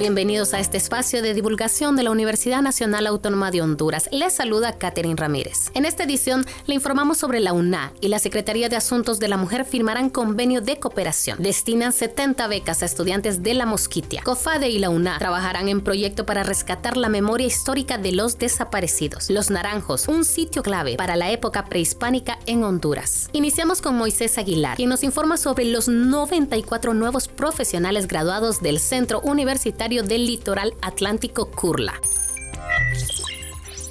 Bienvenidos a este espacio de divulgación de la Universidad Nacional Autónoma de Honduras. Les saluda Catherine Ramírez. En esta edición le informamos sobre la UNA y la Secretaría de Asuntos de la Mujer firmarán convenio de cooperación. Destinan 70 becas a estudiantes de la Mosquitia. COFADE y la UNA trabajarán en proyecto para rescatar la memoria histórica de los desaparecidos. Los Naranjos, un sitio clave para la época prehispánica en Honduras. Iniciamos con Moisés Aguilar, quien nos informa sobre los 94 nuevos profesionales graduados del Centro Universitario del Litoral Atlántico Curla.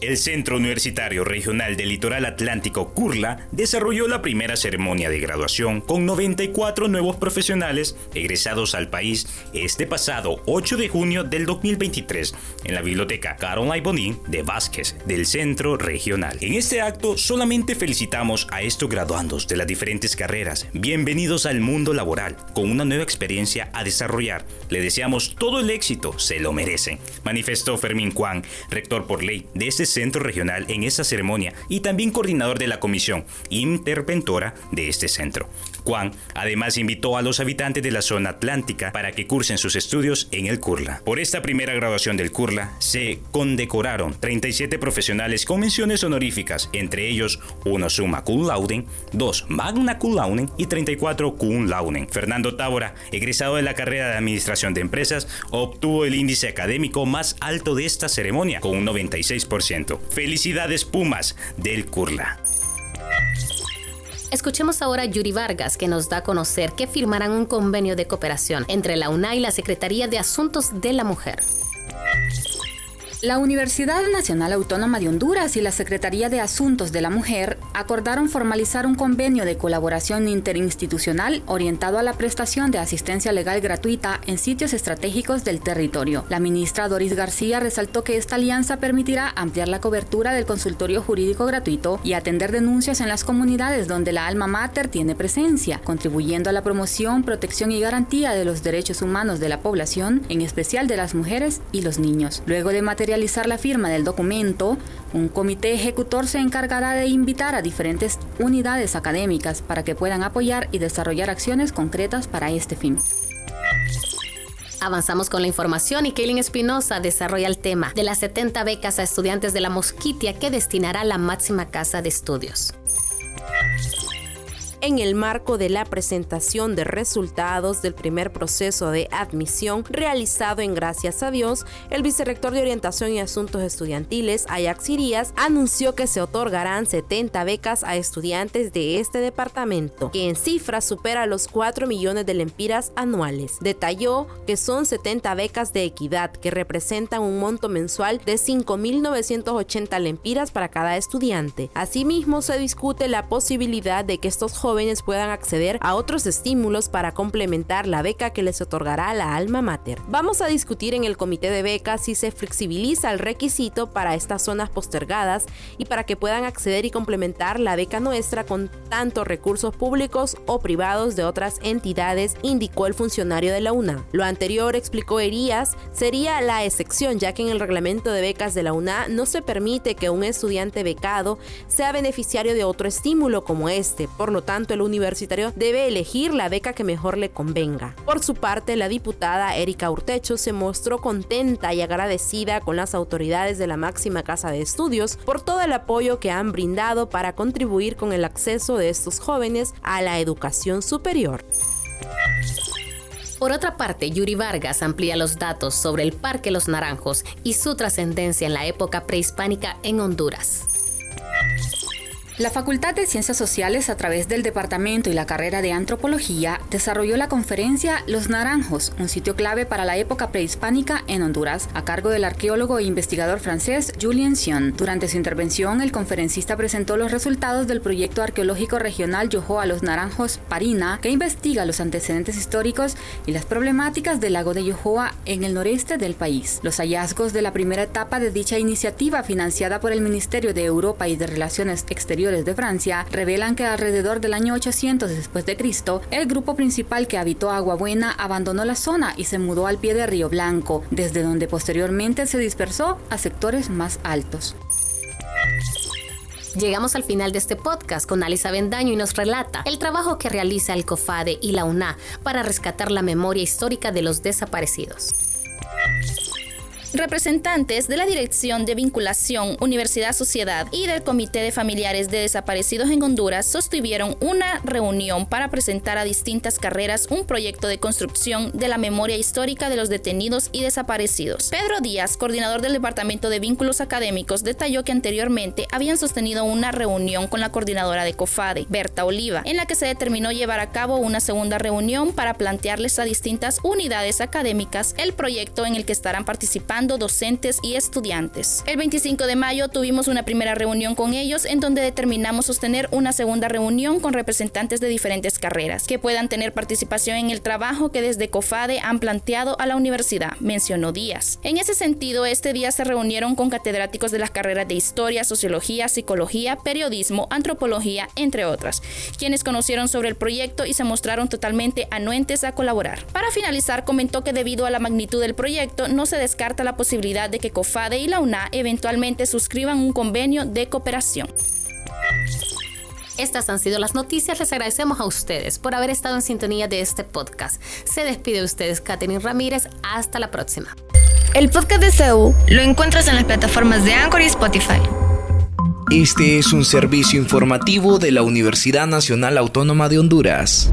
El Centro Universitario Regional del Litoral Atlántico Curla desarrolló la primera ceremonia de graduación con 94 nuevos profesionales egresados al país este pasado 8 de junio del 2023 en la biblioteca Caroline Bonin de Vázquez del Centro Regional. En este acto solamente felicitamos a estos graduandos de las diferentes carreras. Bienvenidos al mundo laboral con una nueva experiencia a desarrollar. Le deseamos todo el éxito, se lo merecen, manifestó Fermín Juan, rector por ley de este centro regional en esa ceremonia y también coordinador de la comisión interventora de este centro. Juan además invitó a los habitantes de la zona atlántica para que cursen sus estudios en el Curla. Por esta primera graduación del Curla se condecoraron 37 profesionales con menciones honoríficas, entre ellos uno summa cum laude, dos magna cum laude y 34 cum laude. Fernando Tábora, egresado de la carrera de Administración de Empresas, obtuvo el índice académico más alto de esta ceremonia con un 96%. Felicidades Pumas del Curla. Escuchemos ahora a Yuri Vargas, que nos da a conocer que firmarán un convenio de cooperación entre la UNA y la Secretaría de Asuntos de la Mujer. La Universidad Nacional Autónoma de Honduras y la Secretaría de Asuntos de la Mujer acordaron formalizar un convenio de colaboración interinstitucional orientado a la prestación de asistencia legal gratuita en sitios estratégicos del territorio. La ministra Doris García resaltó que esta alianza permitirá ampliar la cobertura del consultorio jurídico gratuito y atender denuncias en las comunidades donde la alma mater tiene presencia, contribuyendo a la promoción, protección y garantía de los derechos humanos de la población, en especial de las mujeres y los niños. Luego de realizar la firma del documento, un comité ejecutor se encargará de invitar a diferentes unidades académicas para que puedan apoyar y desarrollar acciones concretas para este fin. Avanzamos con la información y Kaylin Espinosa desarrolla el tema de las 70 becas a estudiantes de la Mosquitia que destinará la máxima casa de estudios en el marco de la presentación de resultados del primer proceso de admisión realizado en Gracias a Dios, el vicerrector de Orientación y Asuntos Estudiantiles, Ajax Irías, anunció que se otorgarán 70 becas a estudiantes de este departamento, que en cifras supera los 4 millones de lempiras anuales. Detalló que son 70 becas de equidad que representan un monto mensual de 5.980 lempiras para cada estudiante. Asimismo, se discute la posibilidad de que estos jóvenes jóvenes puedan acceder a otros estímulos para complementar la beca que les otorgará la alma mater. Vamos a discutir en el comité de becas si se flexibiliza el requisito para estas zonas postergadas y para que puedan acceder y complementar la beca nuestra con tanto recursos públicos o privados de otras entidades, indicó el funcionario de la UNA. Lo anterior, explicó Herías, sería la excepción ya que en el reglamento de becas de la UNA no se permite que un estudiante becado sea beneficiario de otro estímulo como este. Por lo tanto, el universitario debe elegir la beca que mejor le convenga. Por su parte, la diputada Erika Urtecho se mostró contenta y agradecida con las autoridades de la máxima casa de estudios por todo el apoyo que han brindado para contribuir con el acceso de estos jóvenes a la educación superior. Por otra parte, Yuri Vargas amplía los datos sobre el Parque Los Naranjos y su trascendencia en la época prehispánica en Honduras. La Facultad de Ciencias Sociales, a través del Departamento y la carrera de Antropología, desarrolló la conferencia Los Naranjos, un sitio clave para la época prehispánica en Honduras, a cargo del arqueólogo e investigador francés Julien Sion. Durante su intervención, el conferencista presentó los resultados del proyecto arqueológico regional Yohoa Los Naranjos Parina, que investiga los antecedentes históricos y las problemáticas del lago de Yohoa en el noreste del país. Los hallazgos de la primera etapa de dicha iniciativa, financiada por el Ministerio de Europa y de Relaciones Exteriores, De Francia revelan que alrededor del año 800 después de Cristo, el grupo principal que habitó Agua Buena abandonó la zona y se mudó al pie de Río Blanco, desde donde posteriormente se dispersó a sectores más altos. Llegamos al final de este podcast con Alisa Bendaño y nos relata el trabajo que realiza el COFADE y la UNA para rescatar la memoria histórica de los desaparecidos. Representantes de la Dirección de Vinculación Universidad Sociedad y del Comité de Familiares de Desaparecidos en Honduras sostuvieron una reunión para presentar a distintas carreras un proyecto de construcción de la memoria histórica de los detenidos y desaparecidos. Pedro Díaz, coordinador del Departamento de Vínculos Académicos, detalló que anteriormente habían sostenido una reunión con la coordinadora de COFADE, Berta Oliva, en la que se determinó llevar a cabo una segunda reunión para plantearles a distintas unidades académicas el proyecto en el que estarán participando docentes y estudiantes. El 25 de mayo tuvimos una primera reunión con ellos en donde determinamos sostener una segunda reunión con representantes de diferentes carreras que puedan tener participación en el trabajo que desde COFADE han planteado a la universidad, mencionó Díaz. En ese sentido, este día se reunieron con catedráticos de las carreras de Historia, Sociología, Psicología, Periodismo, Antropología, entre otras, quienes conocieron sobre el proyecto y se mostraron totalmente anuentes a colaborar. Para finalizar, comentó que debido a la magnitud del proyecto no se descarta la la posibilidad de que COFADE y la UNA eventualmente suscriban un convenio de cooperación. Estas han sido las noticias. Les agradecemos a ustedes por haber estado en sintonía de este podcast. Se despide de ustedes Katherine Ramírez. Hasta la próxima. El podcast de CEU lo encuentras en las plataformas de Anchor y Spotify. Este es un servicio informativo de la Universidad Nacional Autónoma de Honduras.